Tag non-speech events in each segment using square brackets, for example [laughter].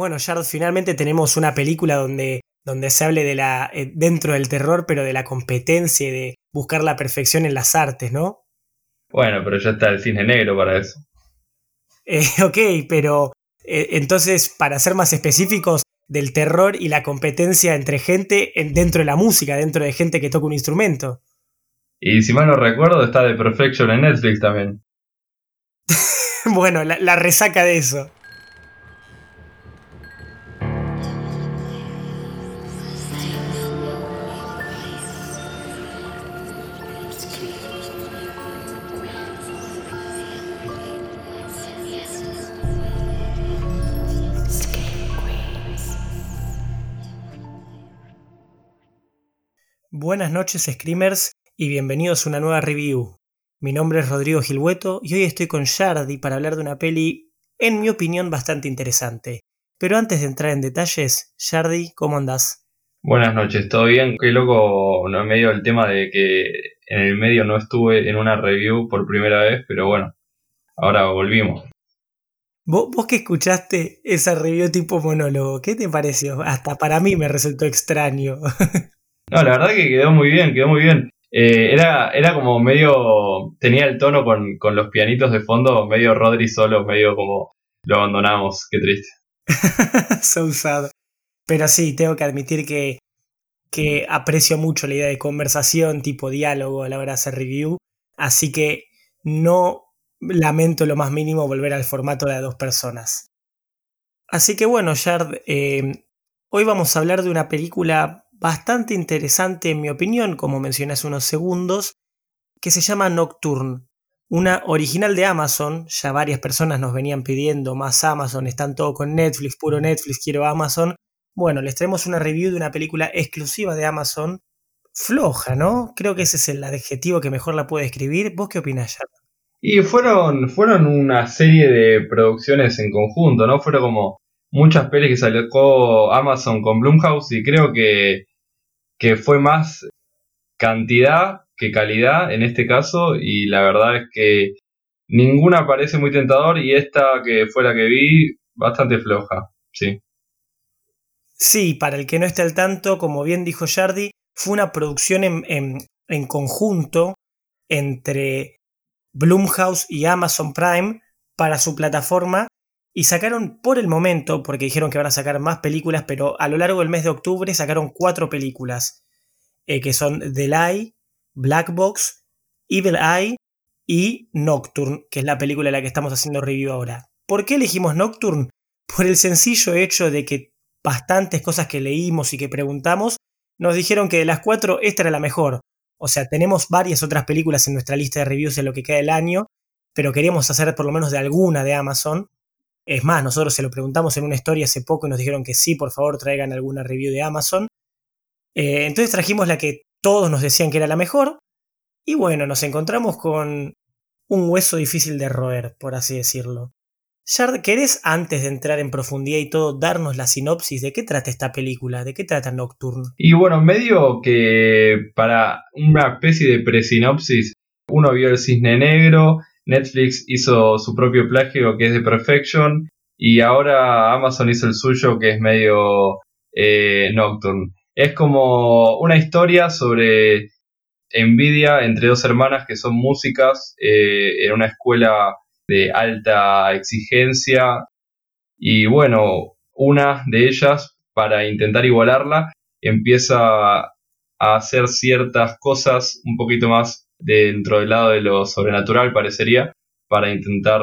Bueno, Yard, finalmente tenemos una película donde, donde se hable de la, eh, dentro del terror, pero de la competencia y de buscar la perfección en las artes, ¿no? Bueno, pero ya está el cine negro para eso. Eh, [laughs] ok, pero eh, entonces, para ser más específicos, del terror y la competencia entre gente dentro de la música, dentro de gente que toca un instrumento. Y si mal no recuerdo, está The Perfection en Netflix también. [laughs] bueno, la resaca de eso. Buenas noches, Screamers, y bienvenidos a una nueva review. Mi nombre es Rodrigo Gilhueto y hoy estoy con Shardy para hablar de una peli, en mi opinión, bastante interesante. Pero antes de entrar en detalles, Shardy, ¿cómo andás? Buenas noches, ¿todo bien? Qué loco, no en medio del tema de que en el medio no estuve en una review por primera vez, pero bueno, ahora volvimos. ¿Vos, vos que escuchaste esa review tipo monólogo, ¿qué te pareció? Hasta para mí me resultó extraño. [laughs] No, la verdad que quedó muy bien, quedó muy bien. Eh, era, era como medio. Tenía el tono con, con, los pianitos de fondo, medio Rodri solo, medio como lo abandonamos. Qué triste. [laughs] usado. Pero sí, tengo que admitir que, que aprecio mucho la idea de conversación, tipo diálogo a la hora de hacer review. Así que no lamento lo más mínimo volver al formato de dos personas. Así que bueno, Yard, eh, hoy vamos a hablar de una película bastante interesante en mi opinión, como mencioné hace unos segundos, que se llama Nocturne. Una original de Amazon, ya varias personas nos venían pidiendo más Amazon, están todo con Netflix, puro Netflix, quiero Amazon. Bueno, les traemos una review de una película exclusiva de Amazon, floja, ¿no? Creo que ese es el adjetivo que mejor la puede escribir. ¿Vos qué opinás, ya Y fueron, fueron una serie de producciones en conjunto, ¿no? Fueron como muchas pelis que salió Amazon con Blumhouse y creo que que fue más cantidad que calidad en este caso y la verdad es que ninguna parece muy tentador y esta que fue la que vi bastante floja, sí. Sí, para el que no esté al tanto, como bien dijo Jardi, fue una producción en, en conjunto entre Blumhouse y Amazon Prime para su plataforma y sacaron por el momento, porque dijeron que van a sacar más películas, pero a lo largo del mes de octubre sacaron cuatro películas, eh, que son The Lie, Black Box, Evil Eye y Nocturne, que es la película de la que estamos haciendo review ahora. ¿Por qué elegimos Nocturne? Por el sencillo hecho de que bastantes cosas que leímos y que preguntamos nos dijeron que de las cuatro esta era la mejor. O sea, tenemos varias otras películas en nuestra lista de reviews en lo que queda del año, pero queríamos hacer por lo menos de alguna de Amazon es más, nosotros se lo preguntamos en una historia hace poco y nos dijeron que sí, por favor traigan alguna review de Amazon. Eh, entonces trajimos la que todos nos decían que era la mejor. Y bueno, nos encontramos con un hueso difícil de roer, por así decirlo. Shard, ¿querés antes de entrar en profundidad y todo darnos la sinopsis de qué trata esta película? ¿De qué trata Nocturne? Y bueno, medio que para una especie de presinopsis, uno vio el cisne negro, Netflix hizo su propio plagio que es The Perfection y ahora Amazon hizo el suyo que es medio eh, Nocturne. Es como una historia sobre envidia entre dos hermanas que son músicas eh, en una escuela de alta exigencia y bueno, una de ellas para intentar igualarla empieza a hacer ciertas cosas un poquito más dentro del lado de lo sobrenatural, parecería, para intentar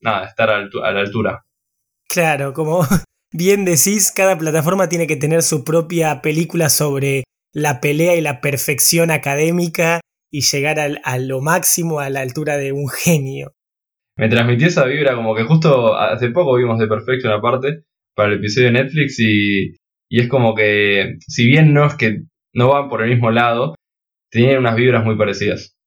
nada, estar a, la altura. Claro, como [laughs] bien decís, cada plataforma tiene que tener su propia película sobre la pelea y la perfección académica y llegar a lo máximo a la altura de un genio. Me transmitió esa vibra como que justo hace poco vimos de Perfection aparte para el episodio de Netflix y, y es como que si bien no es que no van por el mismo lado, tienen unas vibras muy parecidas.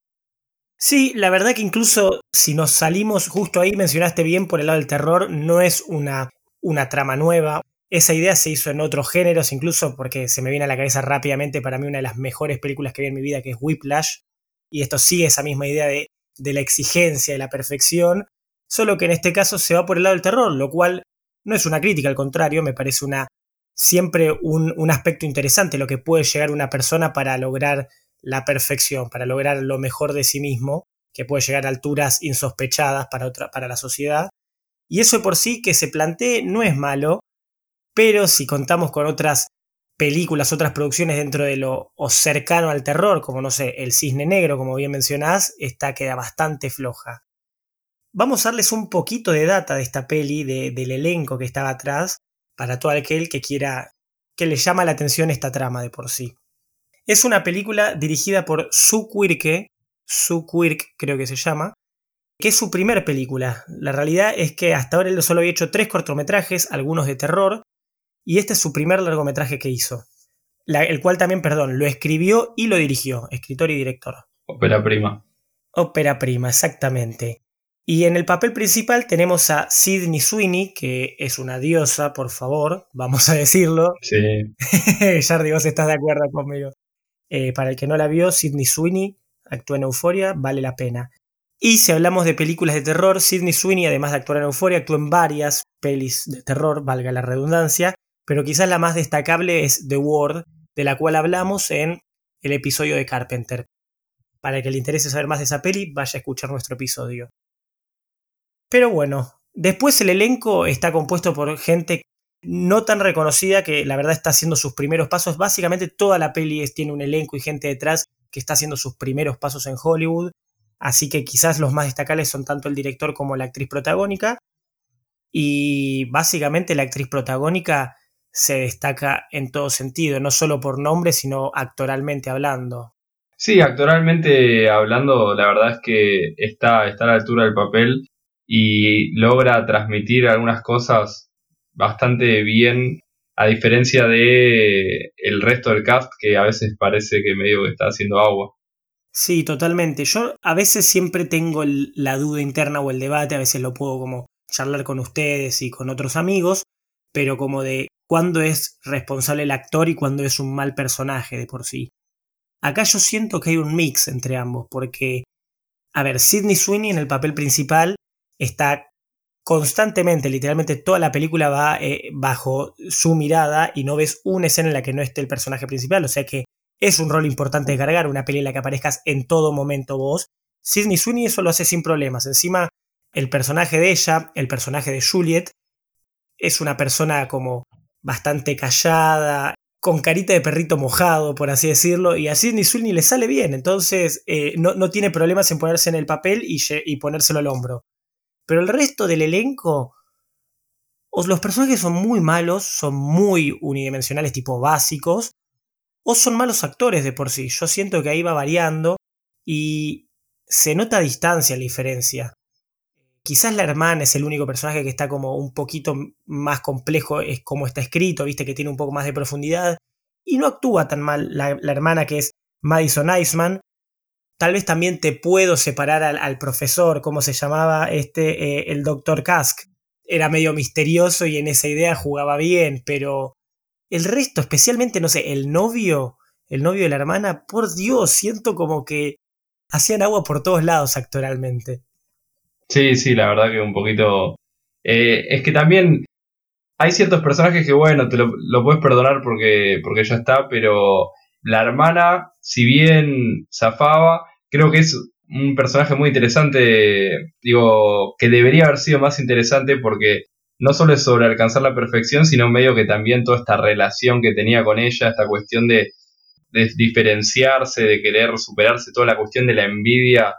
Sí, la verdad que incluso si nos salimos justo ahí, mencionaste bien por el lado del terror, no es una, una trama nueva. Esa idea se hizo en otros géneros, incluso porque se me viene a la cabeza rápidamente para mí una de las mejores películas que vi en mi vida, que es Whiplash. Y esto sigue esa misma idea de, de la exigencia, de la perfección, solo que en este caso se va por el lado del terror, lo cual No es una crítica, al contrario, me parece una siempre un, un aspecto interesante lo que puede llegar una persona para lograr la perfección, para lograr lo mejor de sí mismo, que puede llegar a alturas insospechadas para, otra, para la sociedad. Y eso por sí que se plantee no es malo, pero si contamos con otras películas, otras producciones dentro de lo cercano al terror, como no sé, El Cisne Negro, como bien mencionás, esta queda bastante floja. Vamos a darles un poquito de data de esta peli, del elenco que estaba atrás, para todo aquel que quiera, que le llama la atención esta trama de por sí. Es una película dirigida por Sue Quirke, Sue Quirk creo que se llama, que es su primer película. La realidad es que hasta ahora él solo había hecho tres cortometrajes, algunos de terror, y este es su primer largometraje que hizo. el cual también, perdón, lo escribió y lo dirigió, escritor y director. Ópera prima. Ópera prima, exactamente. Y en el papel principal tenemos a Sidney Sweeney, que es una diosa, por favor, vamos a decirlo. Sí. [laughs] Jardy, vos estás de acuerdo conmigo. Eh, para el que no la vio, Sidney Sweeney actúa en Euforia, vale la pena. Y si hablamos de películas de terror, Sidney Sweeney, además de actuar en Euforia, actúa en varias pelis de terror, valga la redundancia, pero quizás la más destacable es The Ward, de la cual hablamos en el episodio de Carpenter. Para el que le interese saber más de esa peli, vaya a escuchar nuestro episodio. Pero bueno, después el elenco está compuesto por gente no tan reconocida que la verdad está haciendo sus primeros pasos. Básicamente toda la peli tiene un elenco y gente detrás que está haciendo sus primeros pasos en Hollywood. Así que quizás los más destacables son tanto el director como la actriz protagónica. Y básicamente la actriz protagónica se destaca en todo sentido, no solo por nombre, sino actoralmente hablando. Sí, actoralmente hablando, la verdad es que está, está a la altura del papel y logra transmitir algunas cosas bastante bien a diferencia de el resto del cast que a veces parece que medio que está haciendo agua. Sí, totalmente. Yo a veces siempre tengo la duda interna o el debate, a veces lo puedo como charlar con ustedes y con otros amigos, pero como de cuándo es responsable el actor y cuándo es un mal personaje de por sí. Acá yo siento que hay un mix entre ambos, porque, a ver, Sidney Sweeney en el papel principal está constantemente, literalmente toda la película va eh, bajo su mirada y no ves una escena en la que no esté el personaje principal, o sea que es un rol importante cargar, una peli en la que aparezcas en todo momento vos. Sidney Sweeney eso lo hace sin problemas, encima el personaje de ella, el personaje de Juliet, es una persona como bastante callada, con carita de perrito mojado, por así decirlo, y a Sidney Sweeney le sale bien, entonces eh, no, tiene problemas en ponerse en el papel y, y ponérselo al hombro. Pero el resto del elenco, o los personajes son muy malos, son muy unidimensionales, tipo básicos, o son malos actores de por sí. Yo siento que ahí va variando y se nota a distancia la diferencia. Quizás la hermana es el único personaje que está como un poquito más complejo, es como está escrito, viste que tiene un poco más de profundidad. Y no actúa tan mal la, hermana que es Madison Iceman, Tal vez también te puedo separar al, profesor, ¿cómo se llamaba? Este, eh, el doctor Kask. Era medio misterioso y en esa idea jugaba bien, pero el resto, especialmente, no sé, el novio, el novio de la hermana, por Dios, siento como que hacían agua por todos lados actoralmente. Sí, sí, la verdad que un poquito... Eh, es que también hay ciertos personajes que, bueno, te lo, lo puedes perdonar porque, porque ya está, pero la hermana, si bien zafaba, creo que es un personaje muy interesante, digo, que debería haber sido más interesante porque no solo es sobre alcanzar la perfección, sino medio que también toda esta relación que tenía con ella, esta cuestión de, diferenciarse, de querer superarse, toda la cuestión de la envidia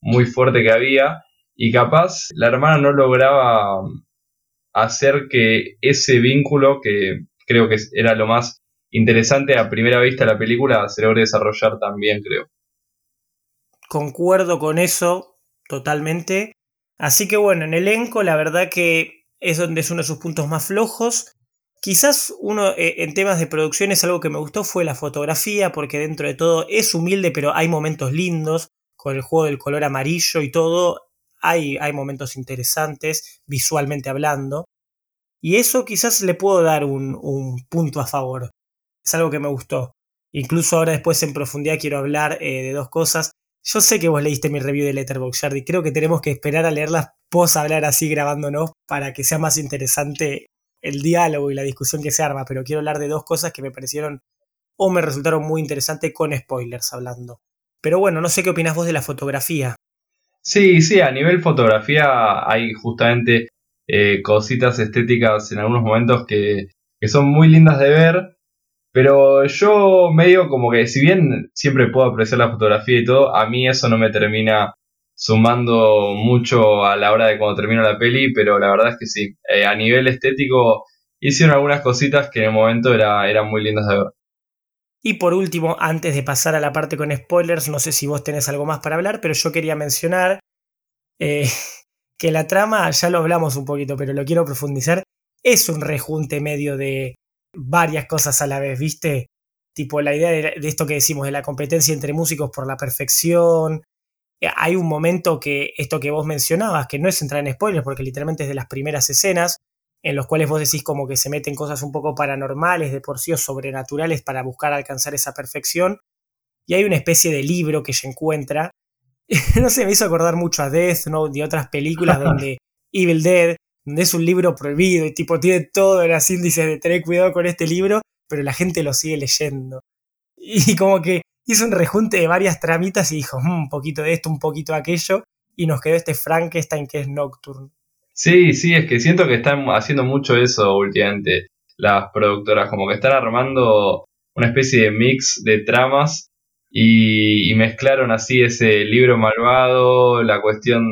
muy fuerte que había, y capaz la hermana no lograba hacer que ese vínculo, que creo que era lo más interesante a primera vista de la película, se logre desarrollar también, creo. Concuerdo con eso totalmente. Así que bueno, en elenco la verdad que es donde es uno de sus puntos más flojos. Quizás uno eh, en temas de producción es algo que me gustó fue la fotografía, porque dentro de todo es humilde, pero hay momentos lindos, con el juego del color amarillo y todo, hay, hay momentos interesantes, visualmente hablando. Y eso quizás le puedo dar un, un, punto a favor. Es algo que me gustó. Incluso ahora después en profundidad quiero hablar eh, de dos cosas Yo sé que vos leíste mi review de Letterboxd, y creo que tenemos que esperar a leerlas vos hablar así grabándonos para que sea más interesante el diálogo y la discusión que se arma, pero quiero hablar de dos cosas que me parecieron o me resultaron muy interesantes con spoilers hablando. Pero bueno, no sé qué opinas vos de la fotografía. Sí, sí, a nivel fotografía hay justamente eh, cositas estéticas en algunos momentos que, que son muy lindas de ver, pero yo medio como que si bien siempre puedo apreciar la fotografía y todo, a mí eso no me termina sumando mucho a la hora de cuando termino la peli, pero la verdad es que sí, eh, a nivel estético hicieron algunas cositas que en el momento era, eran muy lindas de ver. Y por último, antes de pasar a la parte con spoilers, no sé si vos tenés algo más para hablar, pero yo quería mencionar eh, que la trama, ya lo hablamos un poquito, pero lo quiero profundizar, es un rejunte medio de varias cosas a la vez, ¿viste? Tipo la idea de, de esto que decimos, de la competencia entre músicos por la perfección, eh, hay un momento que esto que vos mencionabas, que no es entrar en spoilers, porque literalmente es de las primeras escenas, en los cuales vos decís como que se meten cosas un poco paranormales, de por sí o sobrenaturales para buscar alcanzar esa perfección. Y hay una especie de libro que se encuentra. [laughs] no sé, me hizo acordar mucho a Death Note y otras películas [laughs] donde Evil Dead, es un libro prohibido y tipo tiene todo las índices de tener cuidado con este libro, pero la gente lo sigue leyendo. Y como que hizo un rejunte de varias tramitas y dijo, mm, un poquito de esto, un poquito de aquello, y nos quedó este Frankenstein que es Nocturne. Sí, sí, es que siento que están haciendo mucho eso últimamente las productoras, como que están armando una especie de mix de tramas y, mezclaron así ese libro malvado, la cuestión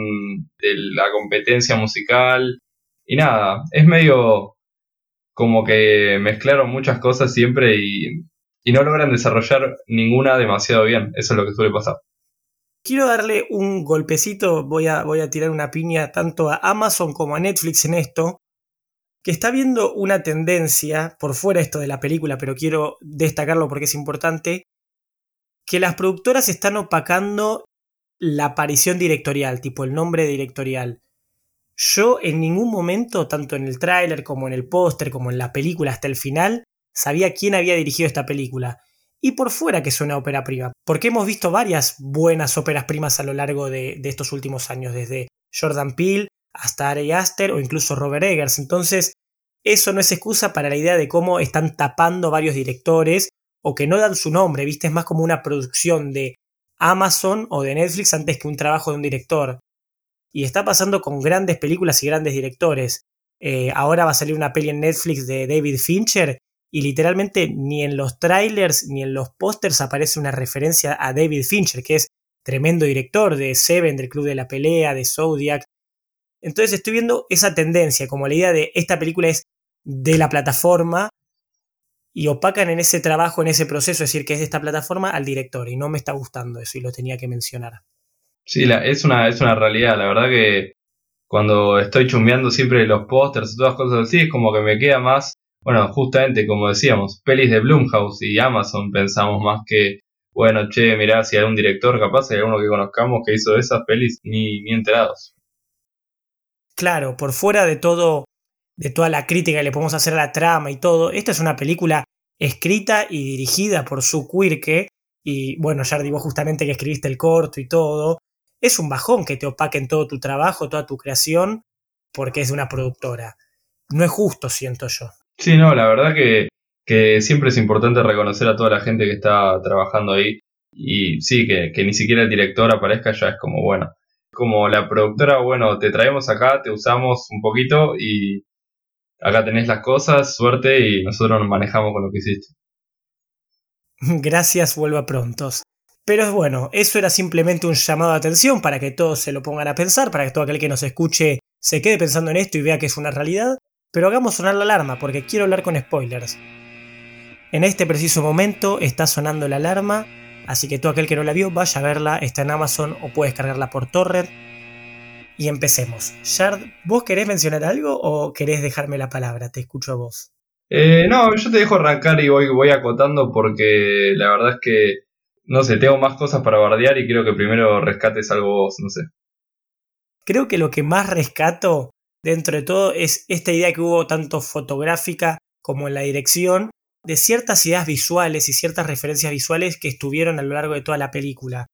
de la competencia musical y nada, es medio como que mezclaron muchas cosas siempre y y no logran desarrollar ninguna demasiado bien. Eso es lo que suele pasar. Quiero darle un golpecito, voy a, voy a tirar una piña tanto a Amazon como a Netflix en esto, que está viendo una tendencia, por fuera esto de la película, pero quiero destacarlo porque es importante, que las productoras están opacando la aparición directorial, tipo el nombre directorial. Yo en ningún momento, tanto en el tráiler como en el póster, como en la película hasta el final, sabía quién había dirigido esta película. Y por fuera que es una ópera prima, porque hemos visto varias buenas óperas primas a lo largo de, estos últimos años, desde Jordan Peele hasta Ari Aster o incluso Robert Eggers. Entonces, eso no es excusa para la idea de cómo están tapando varios directores o que no dan su nombre, ¿viste? Es más como una producción de Amazon o de Netflix antes que un trabajo de un director. Y está pasando con grandes películas y grandes directores. Eh, ahora va a salir una peli en Netflix de David Fincher y literalmente ni en los trailers ni en los pósters aparece una referencia a David Fincher, que es tremendo director de Seven, del Club de la Pelea, de Zodiac. Entonces estoy viendo esa tendencia, como la idea de esta película es de la plataforma y opacan en ese trabajo, en ese proceso, es decir, que es de esta plataforma al director y no me está gustando eso y lo tenía que mencionar. Sí, es, una, es una realidad, la verdad que cuando estoy chumbeando siempre los pósters y todas cosas así, es como que me queda más bueno, justamente como decíamos, pelis de Blumhouse y Amazon pensamos más que, bueno, che, mirá, si hay un director capaz, hay alguno que conozcamos que hizo esas pelis, ni, ni enterados. Claro, por fuera de todo, de toda la crítica que le podemos hacer a la trama y todo, esta es una película escrita y dirigida por Su Quirke, y bueno, Jardi, vos justamente que escribiste el corto y todo, es un bajón que te opaquen todo tu trabajo, toda tu creación, porque es de una productora. No es justo, siento yo. Sí, no, la verdad que, que siempre es importante reconocer a toda la gente que está trabajando ahí. Y sí, que, que ni siquiera el director aparezca ya es como, bueno, como la productora, bueno, te traemos acá, te usamos un poquito y acá tenés las cosas, suerte y nosotros nos manejamos con lo que hiciste. [laughs] Gracias, vuelva prontos. Pero bueno, eso era simplemente un llamado de atención para que todos se lo pongan a pensar, para que todo aquel que nos escuche se quede pensando en esto y vea que es una realidad. Pero hagamos sonar la alarma porque quiero hablar con spoilers. En este preciso momento está sonando la alarma, así que todo aquel que no la vio vaya a verla, está en Amazon o puedes cargarla por torrent. Y empecemos. Shard, ¿vos querés mencionar algo o querés dejarme la palabra? Te escucho a vos. Eh, no, yo te dejo arrancar y voy, voy acotando porque la verdad es que, no sé, tengo más cosas para bardear y quiero que primero rescates algo vos, no sé. Creo que lo que más rescato dentro de todo es esta idea que hubo tanto fotográfica como en la dirección de ciertas ideas visuales y ciertas referencias visuales que estuvieron a lo largo de toda la película.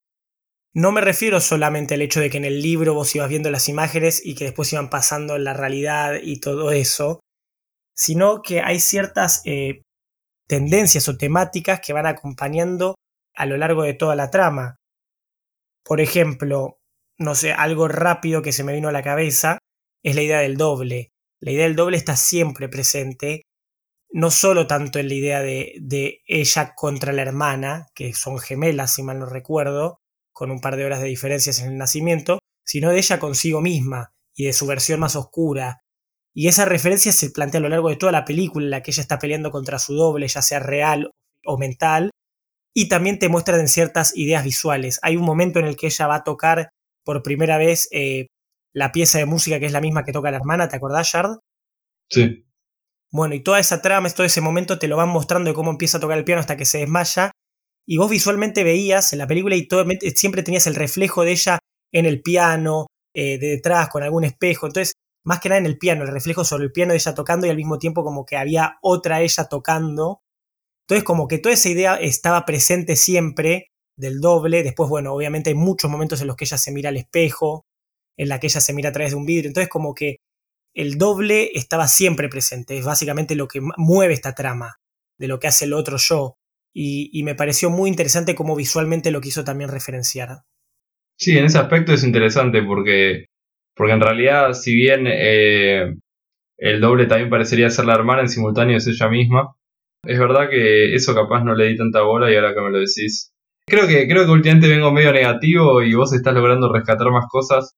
no me refiero solamente al hecho de que en el libro vos ibas viendo las imágenes y que después iban pasando en la realidad y todo eso, sino que hay ciertas eh, tendencias o temáticas que van acompañando a lo largo de toda la trama. Por ejemplo, no sé, algo rápido que se me vino a la cabeza es la idea del doble. La idea del doble está siempre presente, no solo tanto en la idea de, de ella contra la hermana, que son gemelas, si mal no recuerdo, con un par de horas de diferencias en el nacimiento, sino de ella consigo misma y de su versión más oscura. Y esa referencia se plantea a lo largo de toda la película en la que ella está peleando contra su doble, ya sea real o mental, y también te muestran en ciertas ideas visuales. Hay un momento en el que ella va a tocar por primera vez eh, la pieza de música que es la misma que toca la hermana, ¿te acordás, Shard? Sí. Bueno, y toda esa trama, todo ese momento te lo van mostrando de cómo empieza a tocar el piano hasta que se desmaya y vos visualmente veías en la película y todo, siempre tenías el reflejo de ella en el piano, eh, de detrás, con algún espejo. Entonces, más que nada en el piano, el reflejo sobre el piano de ella tocando y al mismo tiempo como que había otra ella tocando. Entonces, como que toda esa idea estaba presente siempre del doble. Después, bueno, obviamente hay muchos momentos en los que ella se mira al espejo, en la que ella se mira a través de un vidrio. Entonces, como que el doble estaba siempre presente. Es básicamente lo que mueve esta trama, de lo que hace el otro yo y, me pareció muy interesante cómo visualmente lo quiso también referenciar. Sí, en ese aspecto es interesante porque, porque en realidad, si bien eh, el doble también parecería ser la hermana, en simultáneo es ella misma, es verdad que eso capaz no le di tanta bola y ahora que me lo decís. Creo que, creo que últimamente vengo medio negativo y vos estás logrando rescatar más cosas.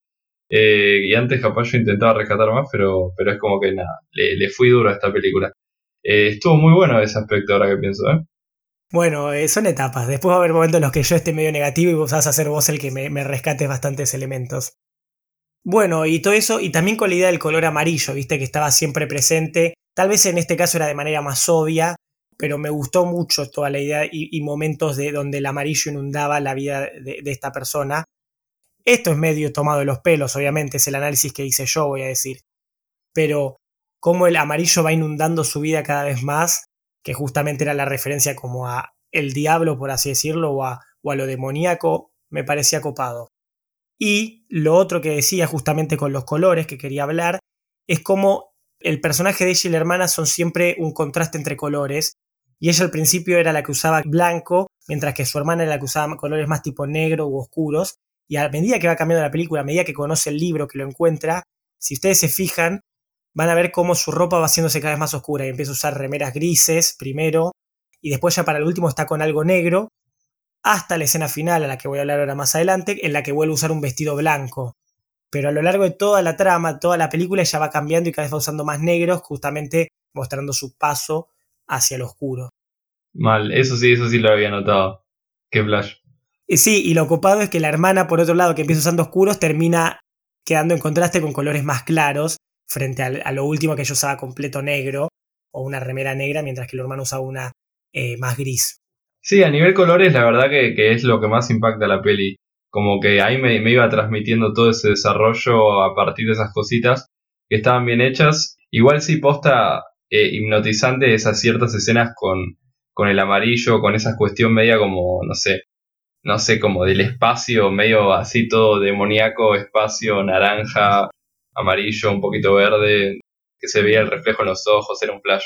Eh, y antes capaz yo intentaba rescatar más, pero, pero es como que nada, le, fui duro a esta película. Eh, estuvo muy bueno ese aspecto ahora que pienso, ¿eh? Bueno, son etapas. Después va a haber momentos en los que yo esté medio negativo y vos vas a ser vos el que me, me rescates bastantes elementos. Bueno, y todo eso, y también con la idea del color amarillo, viste, que estaba siempre presente. Tal vez en este caso era de manera más obvia, pero me gustó mucho toda la idea y, momentos de donde el amarillo inundaba la vida de, esta persona. Esto es medio tomado de los pelos, obviamente, es el análisis que hice yo, voy a decir. Pero cómo el amarillo va inundando su vida cada vez más que justamente era la referencia como a el diablo, por así decirlo, o a, o a lo demoníaco, me parecía copado. Y lo otro que decía justamente con los colores que quería hablar, es como el personaje de ella y la hermana son siempre un contraste entre colores, y ella al principio era la que usaba blanco, mientras que su hermana era la que usaba colores más tipo negro u oscuros, y a medida que va cambiando la película, a medida que conoce el libro, que lo encuentra, si ustedes se fijan, van a ver cómo su ropa va haciéndose cada vez más oscura y empieza a usar remeras grises primero y después ya para el último está con algo negro hasta la escena final a la que voy a hablar ahora más adelante en la que vuelve a usar un vestido blanco. Pero a lo largo de toda la trama, toda la película ella va cambiando y cada vez va usando más negros justamente mostrando su paso hacia lo oscuro. Mal, eso sí, eso sí lo había notado. Qué flash. Sí, y lo ocupado es que la hermana, por otro lado, que empieza usando oscuros, termina quedando en contraste con colores más claros frente a, lo último que yo usaba completo negro o una remera negra, mientras que el hermano usaba una eh, más gris. Sí, a nivel colores, la verdad que, es lo que más impacta la peli. Como que ahí me, iba transmitiendo todo ese desarrollo a partir de esas cositas que estaban bien hechas. Igual sí posta eh, hipnotizante esas ciertas escenas con, con el amarillo, con esa cuestión media como, no sé, no sé, como del espacio, medio así todo demoníaco, espacio naranja, amarillo, un poquito verde, que se veía el reflejo en los ojos, era un flash.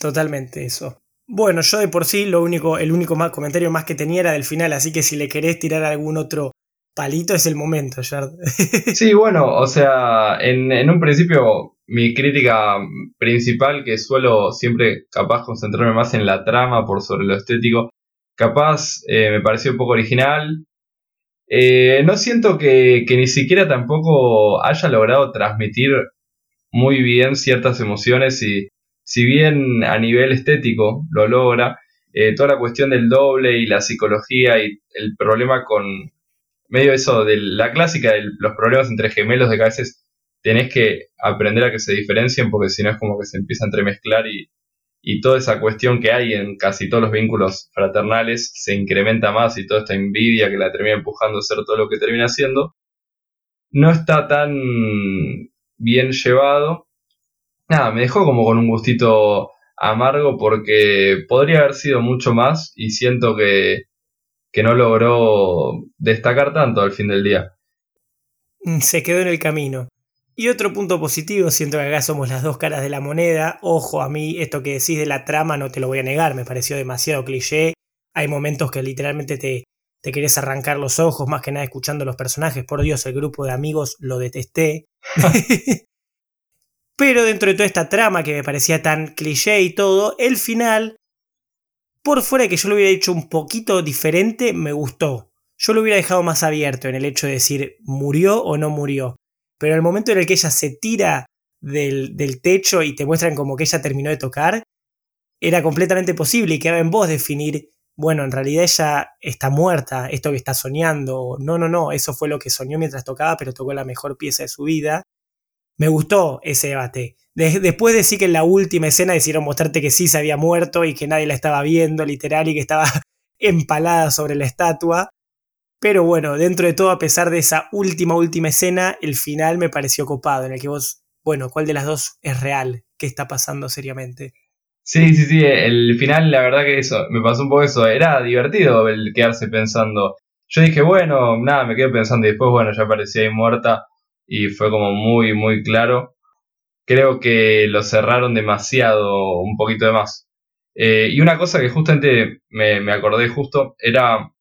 Totalmente eso. Bueno, yo de por sí lo único, el único más, comentario más que tenía era del final, así que si le querés tirar algún otro palito es el momento, Jard. [laughs] sí, bueno, o sea, en, un principio mi crítica principal, que suelo siempre capaz concentrarme más en la trama por sobre lo estético, capaz eh, me pareció un poco original, eh, no siento que, ni siquiera tampoco haya logrado transmitir muy bien ciertas emociones y si bien a nivel estético lo logra, eh, toda la cuestión del doble y la psicología y el problema con medio eso de la clásica de los problemas entre gemelos de que a veces tenés que aprender a que se diferencien porque si no es como que se empieza a entremezclar y, y toda esa cuestión que hay en casi todos los vínculos fraternales se incrementa más y toda esta envidia que la termina empujando a hacer todo lo que termina haciendo, no está tan bien llevado. Nada, me dejó como con un gustito amargo porque podría haber sido mucho más y siento que, que no logró destacar tanto al fin del día. Mm, se quedó en el camino. Y otro punto positivo, siento que acá somos las dos caras de la moneda. Ojo, a mí esto que decís de la trama no te lo voy a negar, me pareció demasiado cliché. Hay momentos que literalmente te, te querés arrancar los ojos, más que nada escuchando los personajes. Por Dios, el grupo de amigos lo detesté. [laughs] Pero dentro de toda esta trama que me parecía tan cliché y todo, el final, por fuera de que yo lo hubiera hecho un poquito diferente, me gustó. Yo lo hubiera dejado más abierto en el hecho de decir murió o no murió. Pero el momento en el que ella se tira del, techo y te muestran como que ella terminó de tocar, era completamente posible y quedaba en vos definir, bueno, en realidad ella está muerta, esto que está soñando, no, no, no, eso fue lo que soñó mientras tocaba, pero tocó la mejor pieza de su vida. Me gustó ese debate. Después de sí que en la última escena decidieron mostrarte que sí se había muerto y que nadie la estaba viendo, literal, y que estaba [laughs] empalada sobre la estatua. Pero bueno, dentro de todo, a pesar de esa última, última escena, el final me pareció copado, en el que vos, bueno, ¿cuál de las dos es real? ¿Qué está pasando seriamente? Sí, sí, sí, el final, la verdad que eso, me pasó un poco eso, era divertido el quedarse pensando. Yo dije, bueno, nada, me quedé pensando y después, bueno, ya aparecía ahí muerta y fue como muy, muy claro. Creo que lo cerraron demasiado, un poquito de más. Eh, y una cosa que justamente me, me acordé justo era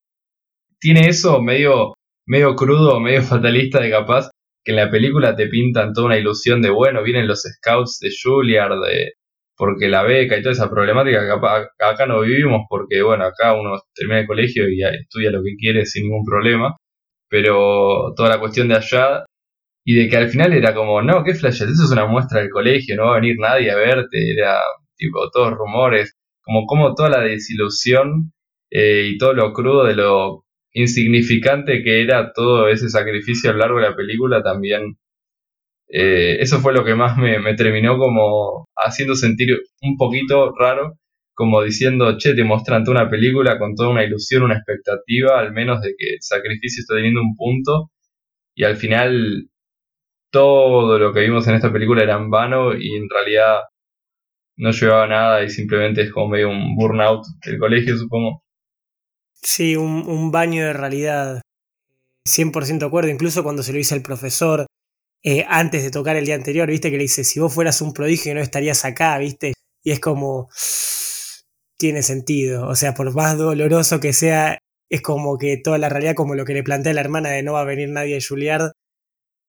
tiene eso medio, medio crudo, medio [laughs] fatalista de capaz, que en la película te pintan toda una ilusión de, bueno, vienen los scouts de Juilliard, de, porque la beca y toda esa problemática que acá, no vivimos, porque, bueno, acá uno termina el colegio y estudia lo que quiere sin ningún problema, pero toda la cuestión de allá y de que al final era como, no, qué flashes, eso es una muestra del colegio, no va a venir nadie a verte, era tipo todos rumores, como, como toda la desilusión eh, y todo lo crudo de lo insignificante que era todo ese sacrificio a lo largo de la película también. Eh, eso fue lo que más me, terminó como haciendo sentir un poquito raro, como diciendo, che, te muestran toda una película con toda una ilusión, una expectativa, al menos de que el sacrificio está teniendo un punto, y al final todo lo que vimos en esta película era en vano y en realidad no llevaba nada y simplemente es como medio un burnout del colegio, supongo. Sí, un, baño de realidad. 100% de acuerdo, incluso cuando se lo dice el profesor eh, antes de tocar el día anterior, viste que le dice, si vos fueras un prodigio no estarías acá, viste. Y es como, tiene sentido, o sea, por más doloroso que sea, es como que toda la realidad, como lo que le plantea la hermana de no va a venir nadie a Juilliard,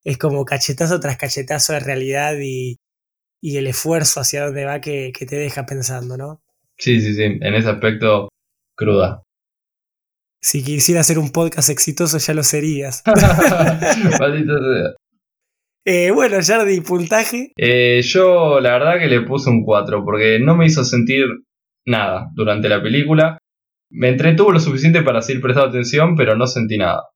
es como cachetazo tras cachetazo de realidad y, y el esfuerzo hacia dónde va que, que te deja pensando, ¿no? Sí, sí, sí, en ese aspecto cruda. Si quisiera hacer un podcast exitoso ya lo serías. [laughs] [laughs] eh, bueno, Jardi, puntaje. Eh, yo la verdad que le puse un 4 porque no me hizo sentir nada durante la película. Me entretuvo lo suficiente para seguir prestando atención, pero no sentí nada.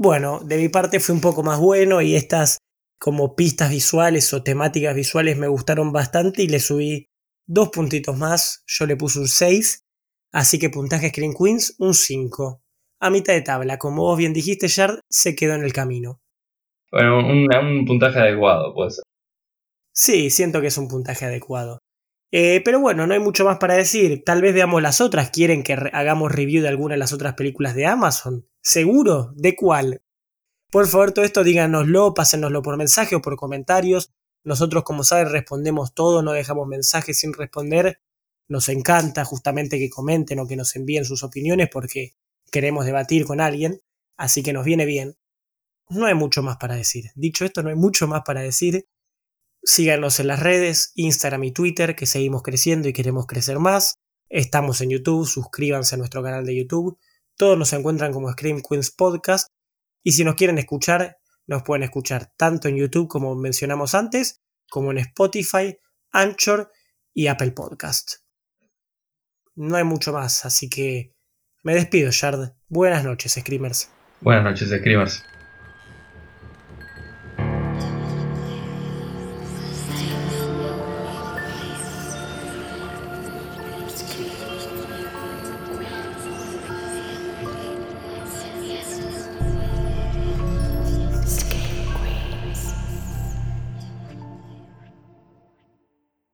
Bueno, de mi parte fue un poco más bueno y estas como pistas visuales o temáticas visuales me gustaron bastante y le subí dos puntitos más. Yo le puse un 6 Así que puntaje Screen Queens, un 5. A mitad de tabla, como vos bien dijiste, Shard, se quedó en el camino. Bueno, un, puntaje adecuado, puede ser. Sí, siento que es un puntaje adecuado. Eh, pero bueno, no hay mucho más para decir. Tal vez veamos las otras. ¿Quieren que hagamos review de alguna de las otras películas de Amazon? ¿Seguro? ¿De cuál? Por favor, todo esto díganoslo, pásenoslo por mensaje o por comentarios. Nosotros, como saben, respondemos todo, no dejamos mensajes sin responder. Nos encanta justamente que comenten o que nos envíen sus opiniones porque queremos debatir con alguien, así que nos viene bien. No hay mucho más para decir. Dicho esto, no hay mucho más para decir. Síganos en las redes, Instagram y Twitter, que seguimos creciendo y queremos crecer más. Estamos en YouTube, suscríbanse a nuestro canal de YouTube. Todos nos encuentran como Scream Queens Podcast. Y si nos quieren escuchar, nos pueden escuchar tanto en YouTube como mencionamos antes, como en Spotify, Anchor y Apple Podcast no hay mucho más, así que me despido, Shard. Buenas noches, Screamers. Buenas noches, Screamers.